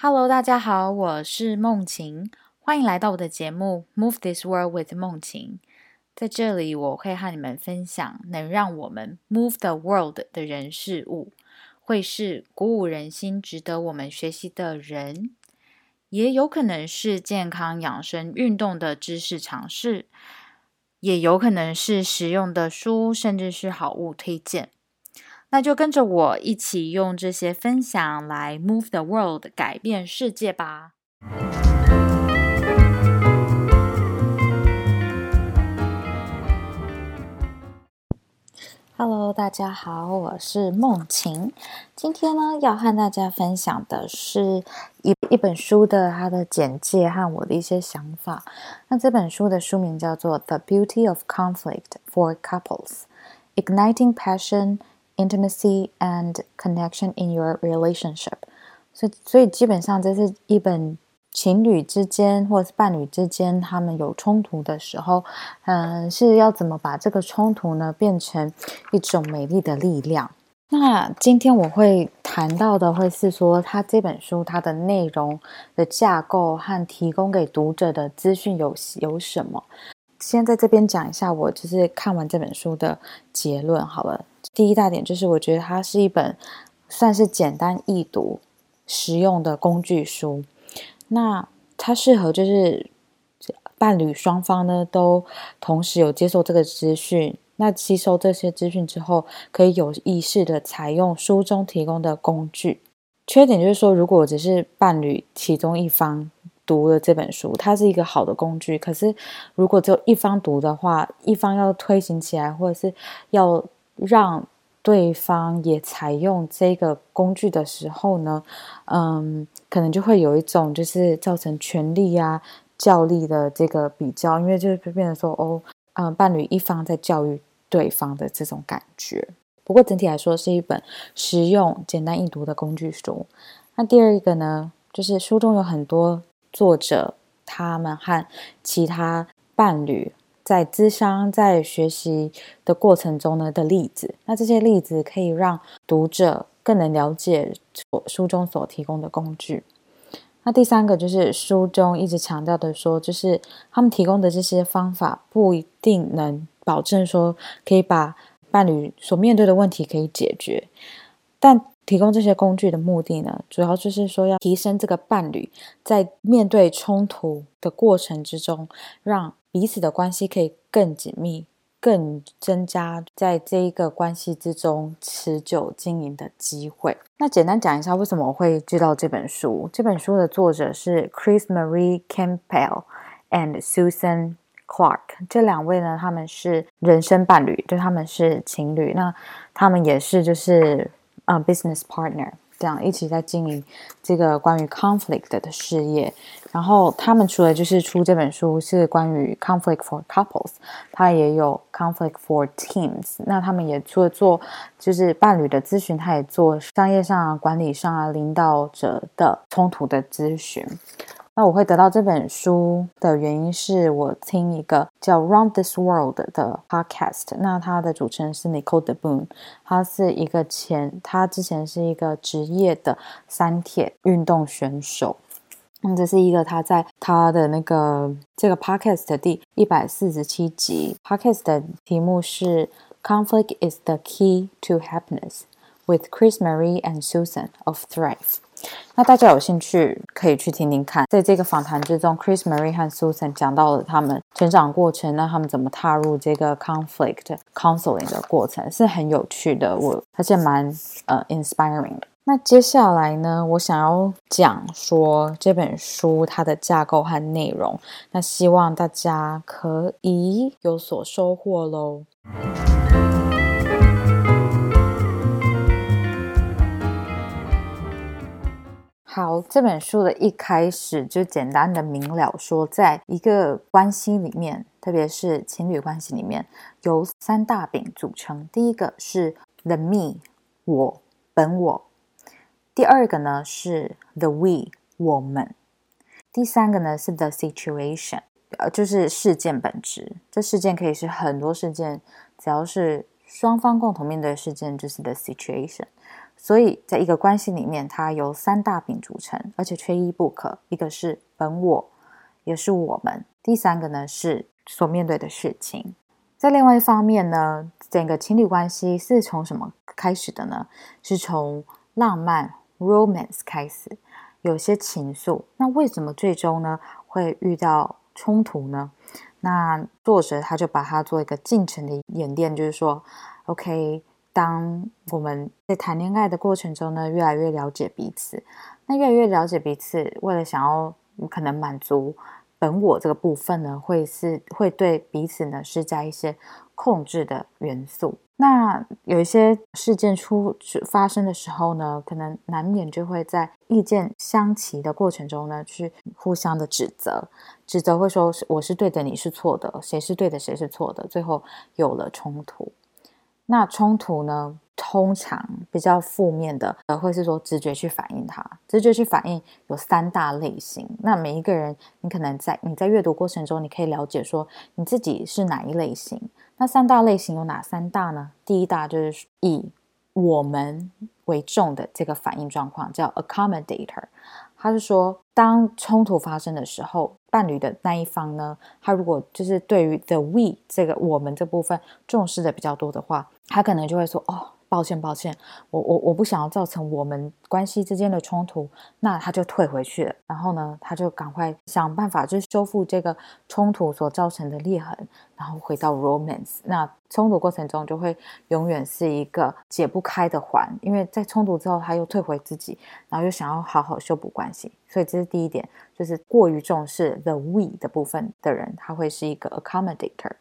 Hello，大家好，我是梦晴，欢迎来到我的节目《Move This World with 梦晴》。在这里，我会和你们分享能让我们 move the world 的人事物，会是鼓舞人心、值得我们学习的人，也有可能是健康养生、运动的知识尝试，也有可能是实用的书，甚至是好物推荐。那就跟着我一起用这些分享来 move the world，改变世界吧。Hello，大家好，我是梦晴。今天呢，要和大家分享的是一一本书的它的简介和我的一些想法。那这本书的书名叫做《The Beauty of Conflict for Couples: Igniting Passion》。Intimacy and connection in your relationship，所以所以基本上这是一本情侣之间或是伴侣之间他们有冲突的时候，嗯，是要怎么把这个冲突呢变成一种美丽的力量？那今天我会谈到的会是说，他这本书它的内容的架构和提供给读者的资讯有有什么？先在这边讲一下，我就是看完这本书的结论好了。第一大点就是，我觉得它是一本算是简单易读、实用的工具书。那它适合就是伴侣双方呢都同时有接受这个资讯，那吸收这些资讯之后，可以有意识的采用书中提供的工具。缺点就是说，如果只是伴侣其中一方。读了这本书，它是一个好的工具。可是，如果只有一方读的话，一方要推行起来，或者是要让对方也采用这个工具的时候呢，嗯，可能就会有一种就是造成权力啊、教力的这个比较，因为就是变成说，哦，嗯，伴侣一方在教育对方的这种感觉。不过整体来说，是一本实用、简单易读的工具书。那第二个呢，就是书中有很多。作者他们和其他伴侣在咨商、在学习的过程中呢的例子，那这些例子可以让读者更能了解所书中所提供的工具。那第三个就是书中一直强调的说，就是他们提供的这些方法不一定能保证说可以把伴侣所面对的问题可以解决，但。提供这些工具的目的呢，主要就是说要提升这个伴侣在面对冲突的过程之中，让彼此的关系可以更紧密，更增加在这一个关系之中持久经营的机会。那简单讲一下，为什么我会知道这本书？这本书的作者是 Chris Marie Campbell and Susan Clark，这两位呢，他们是人生伴侣，就他们是情侣，那他们也是就是。啊，business partner 这样一起在经营这个关于 conflict 的事业。然后他们除了就是出这本书是关于 conflict for couples，他也有 conflict for teams。那他们也除了做就是伴侣的咨询，他也做商业上啊、管理上啊、领导者的冲突的咨询。那我会得到这本书的原因是我听一个叫《Round This World》的 podcast，那它的主持人是 Nicole De Boon，他是一个前，他之前是一个职业的三铁运动选手。那这是一个他在他的那个这个 podcast 的第一百四十七集，podcast 的题目是 “Conflict is the key to happiness” with Chris Marie and Susan of Thrive。那大家有兴趣可以去听听看，在这个访谈之中，Chris Marie 和 Susan 讲到了他们成长过程，那他们怎么踏入这个 conflict counseling 的过程是很有趣的，我而且蛮呃 inspiring 的。那接下来呢，我想要讲说这本书它的架构和内容，那希望大家可以有所收获喽。好，这本书的一开始就简单的明了说，在一个关系里面，特别是情侣关系里面，由三大饼组成。第一个是 the me，我本我；第二个呢是 the we，我们；第三个呢是 the situation，呃，就是事件本质。这事件可以是很多事件，只要是双方共同面对的事件就是 the situation。所以在一个关系里面，它由三大饼组成，而且缺一不可。一个是本我，也是我们；第三个呢是所面对的事情。在另外一方面呢，整个情侣关系是从什么开始的呢？是从浪漫 （romance） 开始，有些情愫。那为什么最终呢会遇到冲突呢？那作者他就把它做一个进程的演练，就是说，OK。当我们在谈恋爱的过程中呢，越来越了解彼此，那越来越了解彼此，为了想要可能满足本我这个部分呢，会是会对彼此呢施加一些控制的元素。那有一些事件出发生的时候呢，可能难免就会在意见相齐的过程中呢，去互相的指责，指责会说我是对的，你是错的，谁是对的，谁是错的，最后有了冲突。那冲突呢？通常比较负面的，呃，会是说直觉去反应它。直觉去反应有三大类型。那每一个人，你可能在你在阅读过程中，你可以了解说你自己是哪一类型。那三大类型有哪三大呢？第一大就是以我们为重的这个反应状况，叫 accommodator。他是说，当冲突发生的时候，伴侣的那一方呢，他如果就是对于 the we 这个我们这部分重视的比较多的话，他可能就会说，哦。抱歉，抱歉，我我我不想要造成我们关系之间的冲突，那他就退回去了。然后呢，他就赶快想办法，就修复这个冲突所造成的裂痕，然后回到 romance。那冲突过程中就会永远是一个解不开的环，因为在冲突之后他又退回自己，然后又想要好好修补关系。所以这是第一点，就是过于重视 the we 的部分的人，他会是一个 accommodator，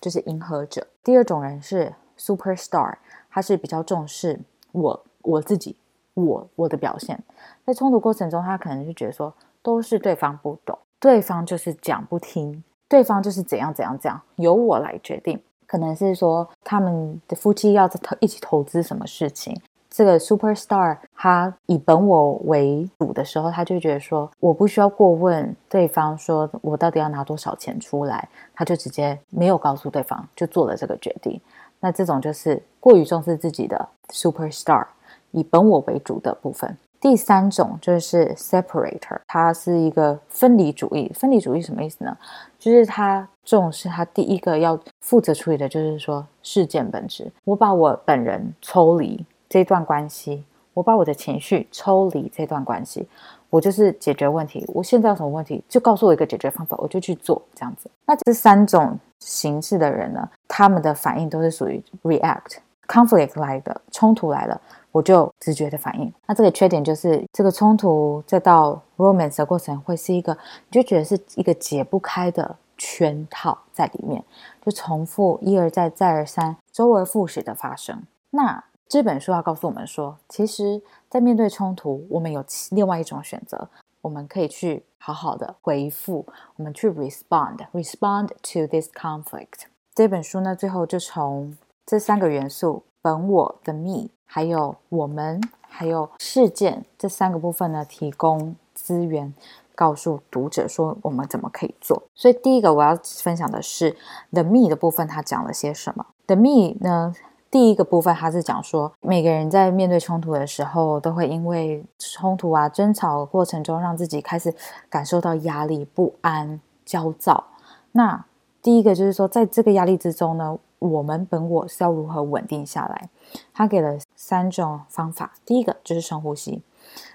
就是迎合者。第二种人是 superstar。他是比较重视我我自己我我的表现，在冲突过程中，他可能就觉得说都是对方不懂，对方就是讲不听，对方就是怎样怎样怎样，由我来决定。可能是说他们的夫妻要投一起投资什么事情，这个 super star 他以本我为主的时候，他就觉得说我不需要过问对方说我到底要拿多少钱出来，他就直接没有告诉对方就做了这个决定。那这种就是过于重视自己的 superstar，以本我为主的部分。第三种就是 separator，它是一个分离主义。分离主义什么意思呢？就是他重视他第一个要负责处理的就是说事件本质。我把我本人抽离这段关系，我把我的情绪抽离这段关系，我就是解决问题。我现在有什么问题，就告诉我一个解决方法，我就去做这样子。那这三种。形式的人呢，他们的反应都是属于 react conflict 来的冲突来了，我就直觉的反应。那这个缺点就是，这个冲突再到 romance 的过程会是一个，你就觉得是一个解不开的圈套在里面，就重复一而再再而三，周而复始的发生。那这本书要告诉我们说，其实，在面对冲突，我们有另外一种选择。我们可以去好好的回复，我们去 respond，respond to this conflict。这本书呢，最后就从这三个元素——本我的 me，还有我们，还有事件这三个部分呢，提供资源，告诉读者说我们怎么可以做。所以第一个我要分享的是 the me 的部分，它讲了些什么？the me 呢？第一个部分，他是讲说，每个人在面对冲突的时候，都会因为冲突啊、争吵过程中，让自己开始感受到压力、不安、焦躁。那第一个就是说，在这个压力之中呢，我们本我是要如何稳定下来？他给了三种方法。第一个就是深呼吸。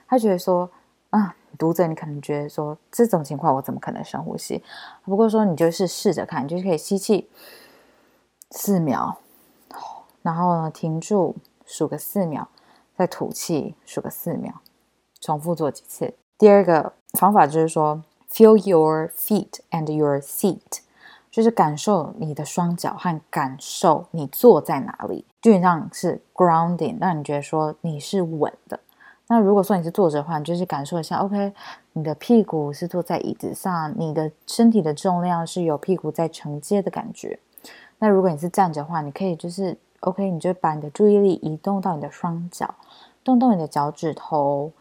他觉得说，啊，读者你可能觉得说，这种情况我怎么可能深呼吸？不过说，你就是试着看，就是可以吸气四秒。然后呢，停住，数个四秒，再吐气，数个四秒，重复做几次。第二个方法就是说，feel your feet and your seat，就是感受你的双脚和感受你坐在哪里，就让是 grounding，让你觉得说你是稳的。那如果说你是坐着的话，你就是感受一下，OK，你的屁股是坐在椅子上，你的身体的重量是有屁股在承接的感觉。那如果你是站着的话，你可以就是。OK，你就把你的注意力移动到你的双脚，动动你的脚趾头，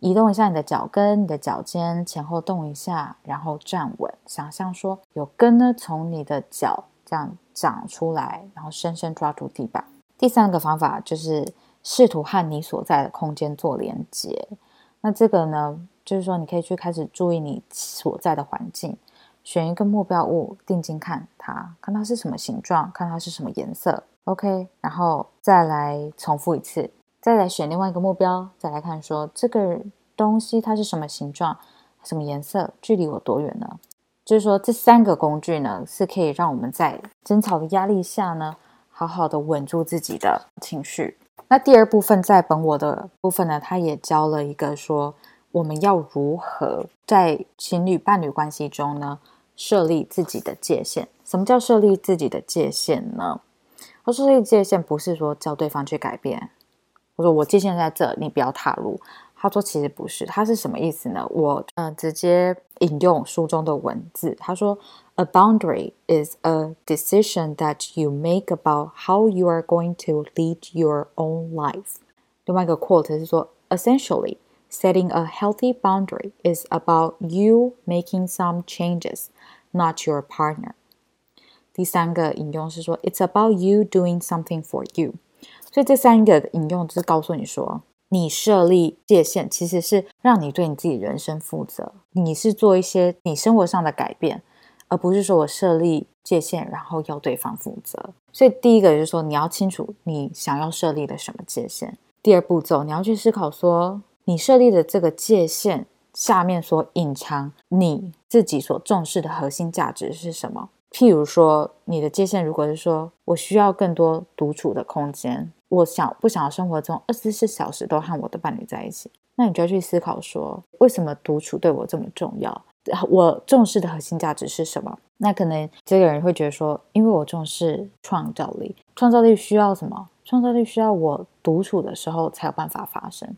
移动一下你的脚跟、你的脚尖，前后动一下，然后站稳。想象说有根呢从你的脚这样长出来，然后深深抓住地板。第三个方法就是试图和你所在的空间做连接。那这个呢，就是说你可以去开始注意你所在的环境，选一个目标物，定睛看它，看它是什么形状，看它是什么颜色。OK，然后再来重复一次，再来选另外一个目标，再来看说这个东西它是什么形状、什么颜色，距离我多远呢？就是说，这三个工具呢，是可以让我们在争吵的压力下呢，好好的稳住自己的情绪。那第二部分在本我的部分呢，他也教了一个说，我们要如何在情侣伴侣关系中呢，设立自己的界限。什么叫设立自己的界限呢？我设立界限不是说叫对方去改变，我说我界限在这，你不要踏入。他说：“其实不是，他是什么意思呢？我嗯，直接引用书中的文字。他说：‘A boundary is a decision that you make about how you are going to lead your own life。’另外一个 quote 是说：‘Essentially, setting a healthy boundary is about you making some changes, not your partner。’第三个引用是说：‘It's about you doing something for you。’所以这三个引用就是告诉你说。”你设立界限，其实是让你对你自己人生负责。你是做一些你生活上的改变，而不是说我设立界限，然后要对方负责。所以第一个就是说，你要清楚你想要设立的什么界限。第二步骤，你要去思考说，你设立的这个界限下面所隐藏你自己所重视的核心价值是什么。譬如说，你的界限如果是说我需要更多独处的空间。我想不想要生活中二十四小时都和我的伴侣在一起？那你就要去思考说，为什么独处对我这么重要？我重视的核心价值是什么？那可能这个人会觉得说，因为我重视创造力，创造力需要什么？创造力需要我独处的时候才有办法发生。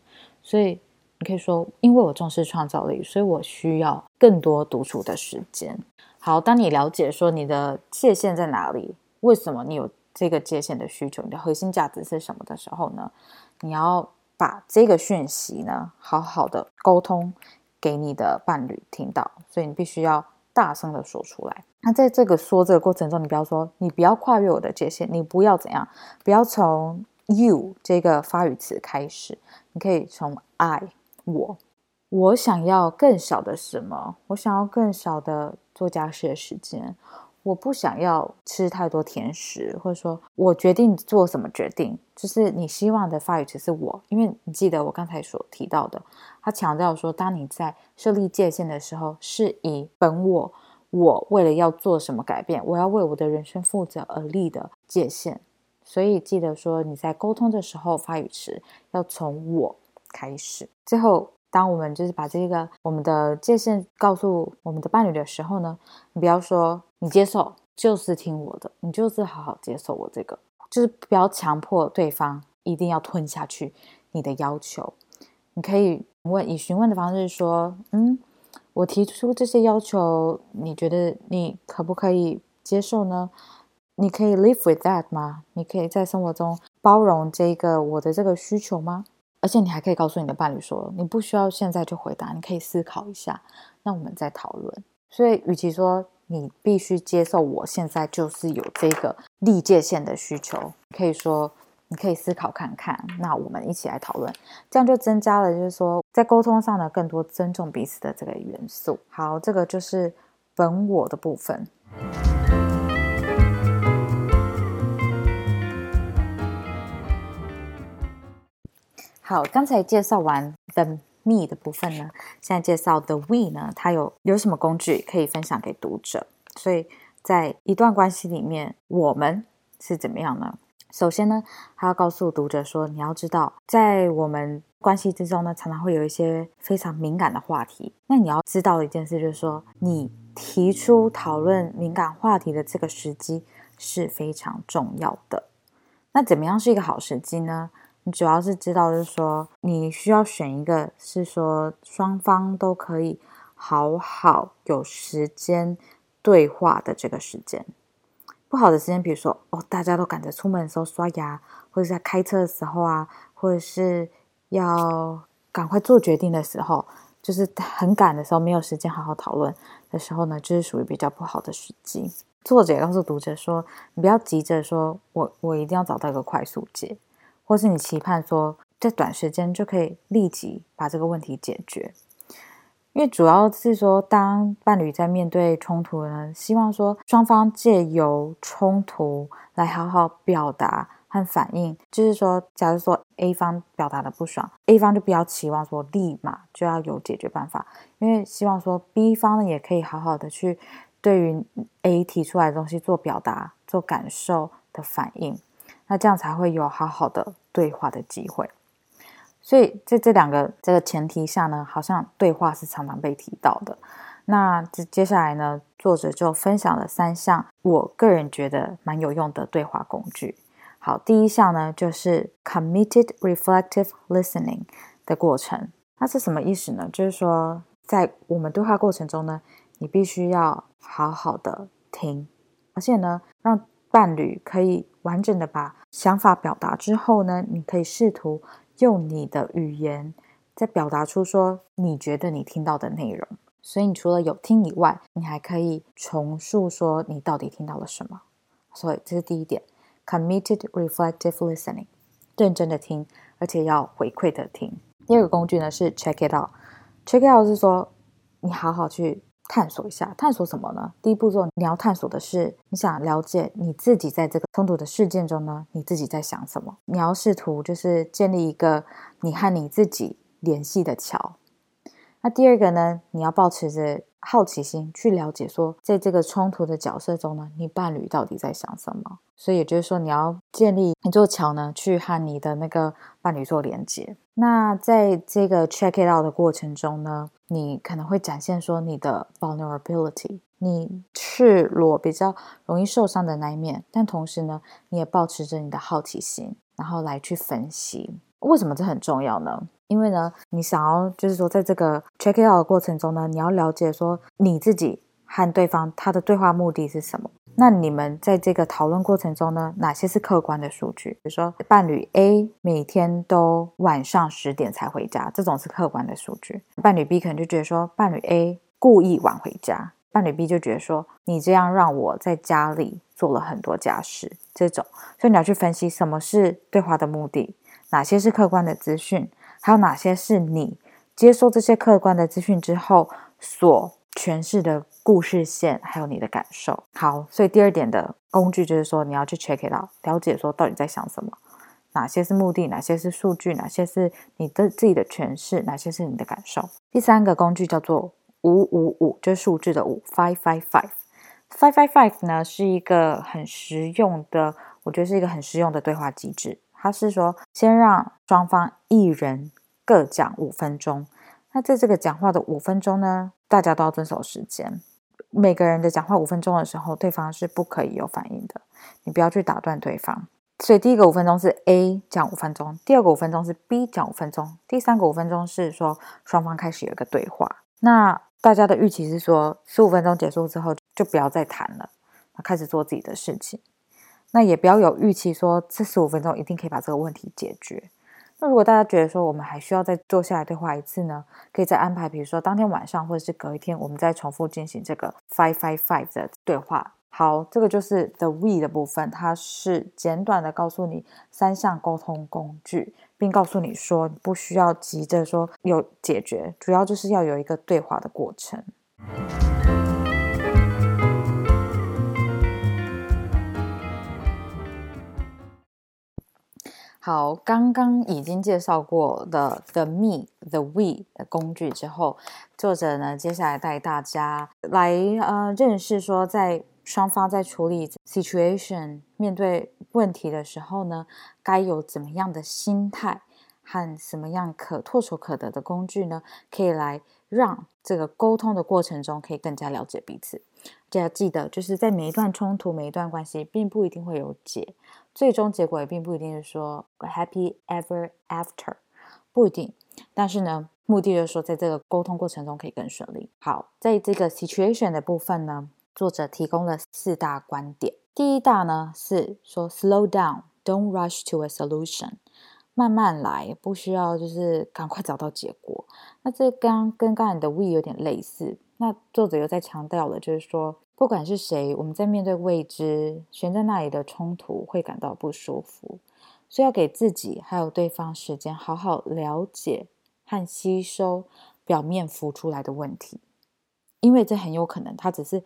所以你可以说，因为我重视创造力，所以我需要更多独处的时间。好，当你了解说你的界限在哪里，为什么你有？这个界限的需求，你的核心价值是什么的时候呢？你要把这个讯息呢，好好的沟通给你的伴侣听到，所以你必须要大声的说出来。那在这个说这个过程中，你不要说，你不要跨越我的界限，你不要怎样，不要从 you 这个发语词开始，你可以从 I 我，我想要更少的什么？我想要更少的做家事的时间。我不想要吃太多甜食，或者说我决定做什么决定，就是你希望的发语词是我，因为你记得我刚才所提到的，他强调说，当你在设立界限的时候，是以本我，我为了要做什么改变，我要为我的人生负责而立的界限，所以记得说你在沟通的时候，发语词要从我开始，最后。当我们就是把这个我们的界限告诉我们的伴侣的时候呢，你不要说你接受就是听我的，你就是好好接受我这个，就是不要强迫对方一定要吞下去你的要求。你可以问以询问的方式说，嗯，我提出这些要求，你觉得你可不可以接受呢？你可以 live with that 吗？你可以在生活中包容这个我的这个需求吗？而且你还可以告诉你的伴侣说，你不需要现在就回答，你可以思考一下，那我们再讨论。所以，与其说你必须接受我现在就是有这个立界限的需求，可以说你可以思考看看，那我们一起来讨论，这样就增加了就是说在沟通上呢更多尊重彼此的这个元素。好，这个就是本我的部分。好，刚才介绍完 the me 的部分呢，现在介绍 the we 呢，它有有什么工具可以分享给读者？所以在一段关系里面，我们是怎么样呢？首先呢，他要告诉读者说，你要知道，在我们关系之中呢，常常会有一些非常敏感的话题。那你要知道的一件事就是说，你提出讨论敏感话题的这个时机是非常重要的。那怎么样是一个好时机呢？主要是知道，就是说，你需要选一个是说双方都可以好好有时间对话的这个时间。不好的时间，比如说哦，大家都赶着出门的时候刷牙，或者在开车的时候啊，或者是要赶快做决定的时候，就是很赶的时候，没有时间好好讨论的时候呢，就是属于比较不好的时机。作者也告诉读者说，你不要急着说我我一定要找到一个快速解，或是你期盼说在短时间就可以立即把这个问题解决。因为主要是说，当伴侣在面对冲突呢，希望说双方借由冲突来好好表达和反应。就是说，假如说 A 方表达的不爽，A 方就不要期望说立马就要有解决办法，因为希望说 B 方呢也可以好好的去对于 A 提出来的东西做表达、做感受的反应，那这样才会有好好的对话的机会。所以在这两个这个前提下呢，好像对话是常常被提到的。那接下来呢，作者就分享了三项我个人觉得蛮有用的对话工具。好，第一项呢就是 committed reflective listening 的过程。那是什么意思呢？就是说，在我们对话过程中呢，你必须要好好的听，而且呢，让伴侣可以完整的把想法表达之后呢，你可以试图。用你的语言再表达出说你觉得你听到的内容，所以你除了有听以外，你还可以重述说你到底听到了什么。所以这是第一点，committed reflective listening，认真的听，而且要回馈的听。第二个工具呢是 check it out，check it out 是说你好好去。探索一下，探索什么呢？第一步骤你要探索的是，你想了解你自己在这个冲突的事件中呢，你自己在想什么？你要试图就是建立一个你和你自己联系的桥。那第二个呢，你要保持着好奇心去了解，说在这个冲突的角色中呢，你伴侣到底在想什么？所以也就是说，你要建立一座桥呢，去和你的那个伴侣做连接。那在这个 check it out 的过程中呢？你可能会展现说你的 vulnerability，你赤裸、比较容易受伤的那一面，但同时呢，你也保持着你的好奇心，然后来去分析为什么这很重要呢？因为呢，你想要就是说，在这个 check it out 的过程中呢，你要了解说你自己和对方他的对话目的是什么。那你们在这个讨论过程中呢，哪些是客观的数据？比如说，伴侣 A 每天都晚上十点才回家，这种是客观的数据。伴侣 B 可能就觉得说，伴侣 A 故意晚回家，伴侣 B 就觉得说，你这样让我在家里做了很多家事，这种。所以你要去分析什么是对话的目的，哪些是客观的资讯，还有哪些是你接收这些客观的资讯之后所诠释的。故事线还有你的感受，好，所以第二点的工具就是说，你要去 check it out，了解说到底在想什么，哪些是目的，哪些是数据，哪些是你的自己的诠释，哪些是你的感受。第三个工具叫做五五五，就是数字的五，five five five，five five five 呢是一个很实用的，我觉得是一个很实用的对话机制。它是说，先让双方一人各讲五分钟，那在这个讲话的五分钟呢，大家都要遵守时间。每个人的讲话五分钟的时候，对方是不可以有反应的。你不要去打断对方。所以第一个五分钟是 A 讲五分钟，第二个五分钟是 B 讲五分钟，第三个五分钟是说双方开始有一个对话。那大家的预期是说，十五分钟结束之后就不要再谈了，开始做自己的事情。那也不要有预期说这十五分钟一定可以把这个问题解决。那如果大家觉得说我们还需要再坐下来对话一次呢？可以再安排，比如说当天晚上或者是隔一天，我们再重复进行这个 five five five 的对话。好，这个就是 the we 的部分，它是简短的告诉你三项沟通工具，并告诉你说不需要急着说有解决，主要就是要有一个对话的过程。好，刚刚已经介绍过的 the me the we 的工具之后，作者呢接下来带大家来呃认识说，在双方在处理 situation 面对问题的时候呢，该有怎么样的心态和什么样可唾手可得的工具呢，可以来让这个沟通的过程中可以更加了解彼此。大家记得，就是在每一段冲突、每一段关系，并不一定会有解。最终结果也并不一定是说 happy ever after，不一定。但是呢，目的就是说，在这个沟通过程中可以更顺利。好，在这个 situation 的部分呢，作者提供了四大观点。第一大呢是说 slow down，don't rush to a solution，慢慢来，不需要就是赶快找到结果。那这刚跟刚才的 we 有点类似。那作者又在强调了，就是说。不管是谁，我们在面对未知、悬在那里的冲突，会感到不舒服，所以要给自己还有对方时间，好好了解和吸收表面浮出来的问题，因为这很有可能它只是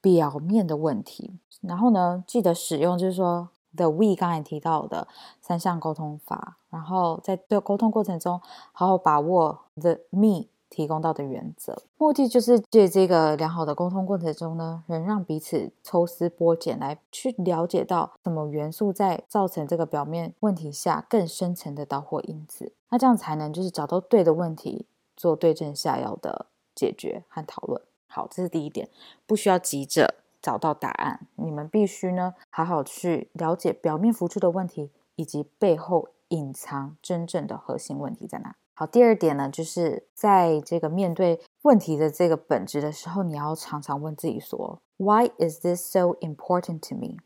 表面的问题。然后呢，记得使用，就是说。The we 刚才提到的三项沟通法，然后在这沟通过程中，好好把握 the me 提供到的原则，目的就是借这个良好的沟通过程中呢，能让彼此抽丝剥茧，来去了解到什么元素在造成这个表面问题下更深层的导火因子，那这样才能就是找到对的问题，做对症下药的解决和讨论。好，这是第一点，不需要急着。找到答案，你们必须呢好好去了解表面浮出的问题，以及背后隐藏真正的核心问题在哪。好，第二点呢，就是在这个面对问题的这个本质的时候，你要常常问自己说：Why is this so important to me？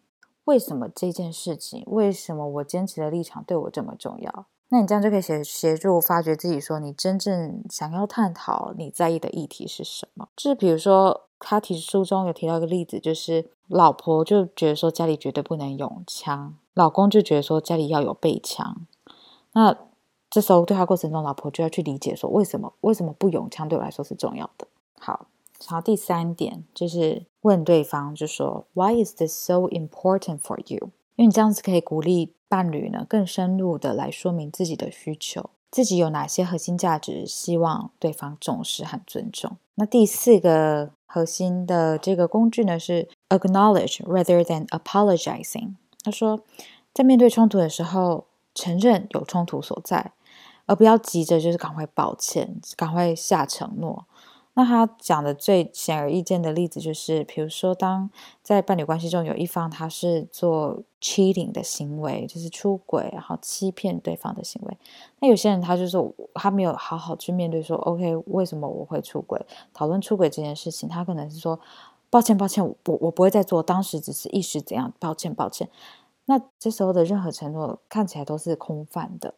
为什么这件事情，为什么我坚持的立场对我这么重要？那你这样就可以协协助发掘自己，说你真正想要探讨、你在意的议题是什么？就是比如说，他提书中有提到一个例子，就是老婆就觉得说家里绝对不能用枪，老公就觉得说家里要有备枪。那这时候对话过程中，老婆就要去理解说，为什么为什么不用枪对我来说是重要的？好，然后第三点就是问对方，就说 Why is this so important for you？因为你这样子可以鼓励。伴侣呢，更深入的来说明自己的需求，自己有哪些核心价值，希望对方重视和尊重。那第四个核心的这个工具呢，是 acknowledge rather than apologizing。他说，在面对冲突的时候，承认有冲突所在，而不要急着就是赶快抱歉，赶快下承诺。那他讲的最显而易见的例子就是，比如说，当在伴侣关系中有一方他是做 cheating 的行为，就是出轨，然后欺骗对方的行为。那有些人他就是他没有好好去面对说，OK，为什么我会出轨？讨论出轨这件事情，他可能是说，抱歉，抱歉，我我不会再做，当时只是一时怎样，抱歉，抱歉。那这时候的任何承诺看起来都是空泛的。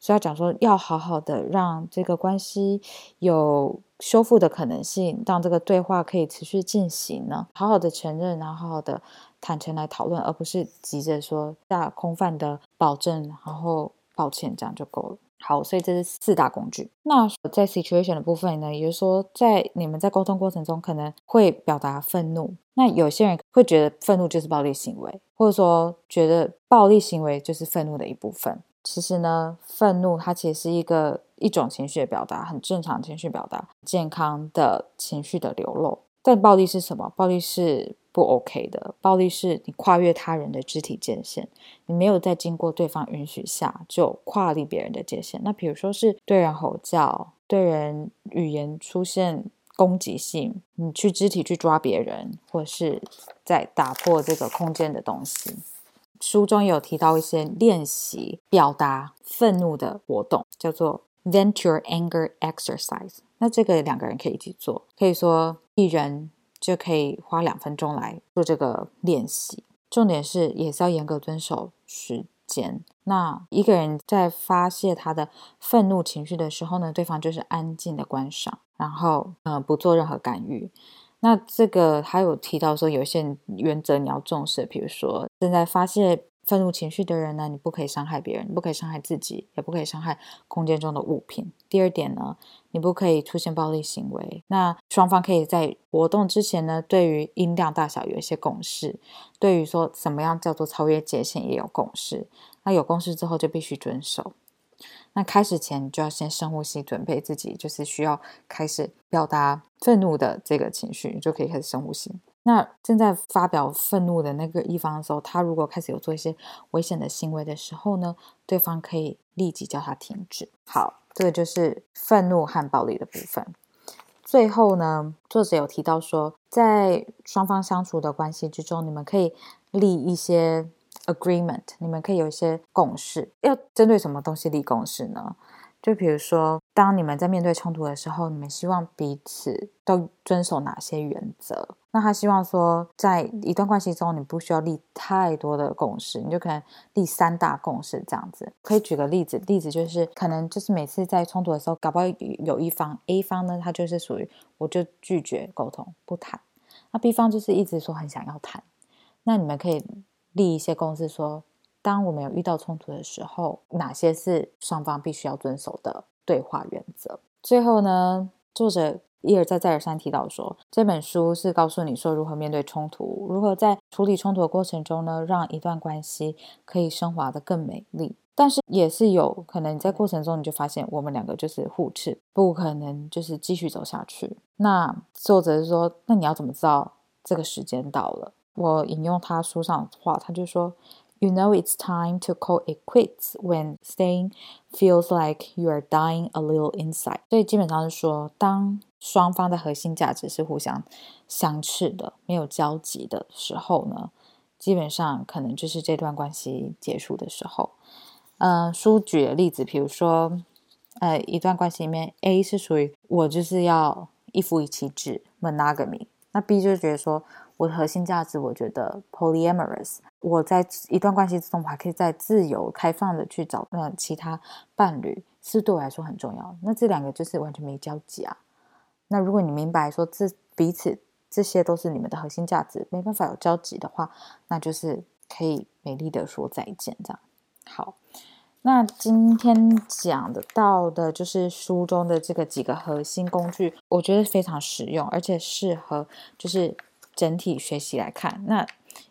所以要讲说，要好好的让这个关系有修复的可能性，让这个对话可以持续进行呢。好好的承认，然后好好的坦诚来讨论，而不是急着说下空泛的保证，然后抱歉这样就够了。好，所以这是四大工具。那在 situation 的部分呢，也就是说，在你们在沟通过程中可能会表达愤怒。那有些人会觉得愤怒就是暴力行为，或者说觉得暴力行为就是愤怒的一部分。其实呢，愤怒它其实是一个一种情绪的表达，很正常情绪表达，健康的情绪的流露。但暴力是什么？暴力是不 OK 的。暴力是你跨越他人的肢体界限，你没有在经过对方允许下就跨立别人的界限。那比如说是对人吼叫，对人语言出现攻击性，你去肢体去抓别人，或是在打破这个空间的东西。书中有提到一些练习表达愤怒的活动，叫做 Venture Anger Exercise。那这个两个人可以一起做，可以说一人就可以花两分钟来做这个练习。重点是也是要严格遵守时间。那一个人在发泄他的愤怒情绪的时候呢，对方就是安静的观赏，然后呃不做任何干预。那这个还有提到说，有一些原则你要重视，比如说正在发泄愤怒情绪的人呢，你不可以伤害别人，不可以伤害自己，也不可以伤害空间中的物品。第二点呢，你不可以出现暴力行为。那双方可以在活动之前呢，对于音量大小有一些共识，对于说怎么样叫做超越界限也有共识。那有共识之后就必须遵守。那开始前就要先深呼吸，准备自己就是需要开始表达愤怒的这个情绪，你就可以开始深呼吸。那正在发表愤怒的那个一方的时候，他如果开始有做一些危险的行为的时候呢，对方可以立即叫他停止。好，这个就是愤怒和暴力的部分。最后呢，作者有提到说，在双方相处的关系之中，你们可以立一些。Agreement，你们可以有一些共识。要针对什么东西立共识呢？就比如说，当你们在面对冲突的时候，你们希望彼此都遵守哪些原则？那他希望说，在一段关系中，你不需要立太多的共识，你就可能立三大共识这样子。可以举个例子，例子就是可能就是每次在冲突的时候，搞不好有一方 A 方呢，他就是属于我就拒绝沟通不谈。那 B 方就是一直说很想要谈，那你们可以立一些公式，说当我们有遇到冲突的时候，哪些是双方必须要遵守的对话原则。最后呢，作者一而再再而三提到说，这本书是告诉你说如何面对冲突，如何在处理冲突的过程中呢，让一段关系可以升华的更美丽。但是也是有可能在过程中你就发现我们两个就是互斥，不可能就是继续走下去。那作者是说，那你要怎么知道这个时间到了？我引用他书上的话，他就说：“You know it's time to call it quits when staying feels like you are dying a little inside。”所以基本上是说，当双方的核心价值是互相相斥的、没有交集的时候呢，基本上可能就是这段关系结束的时候。嗯，书举的例子，比如说，呃，一段关系里面，A 是属于我就是要一夫一妻制 （monogamy），那 B 就是觉得说，我的核心价值，我觉得 polyamorous，我在一段关系之中，我还可以在自由开放的去找呃其他伴侣，是对我来说很重要。那这两个就是完全没交集啊。那如果你明白说这彼此这些都是你们的核心价值，没办法有交集的话，那就是可以美丽的说再见，这样好。那今天讲的到的就是书中的这个几个核心工具，我觉得非常实用，而且适合就是整体学习来看。那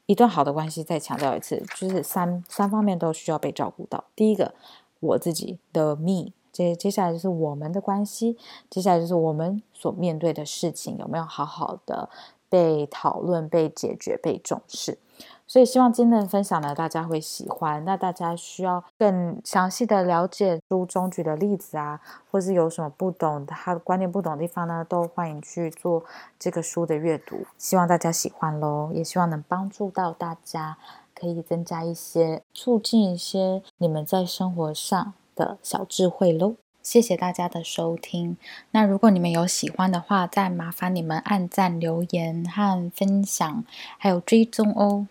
一段好的关系，再强调一次，就是三三方面都需要被照顾到。第一个，我自己的 me，接接下来就是我们的关系，接下来就是我们所面对的事情有没有好好的被讨论、被解决、被重视。所以希望今天的分享呢，大家会喜欢。那大家需要更详细的了解书中举的例子啊，或是有什么不懂，他的观念不懂的地方呢，都欢迎去做这个书的阅读。希望大家喜欢喽，也希望能帮助到大家，可以增加一些、促进一些你们在生活上的小智慧喽。谢谢大家的收听。那如果你们有喜欢的话，再麻烦你们按赞、留言和分享，还有追踪哦。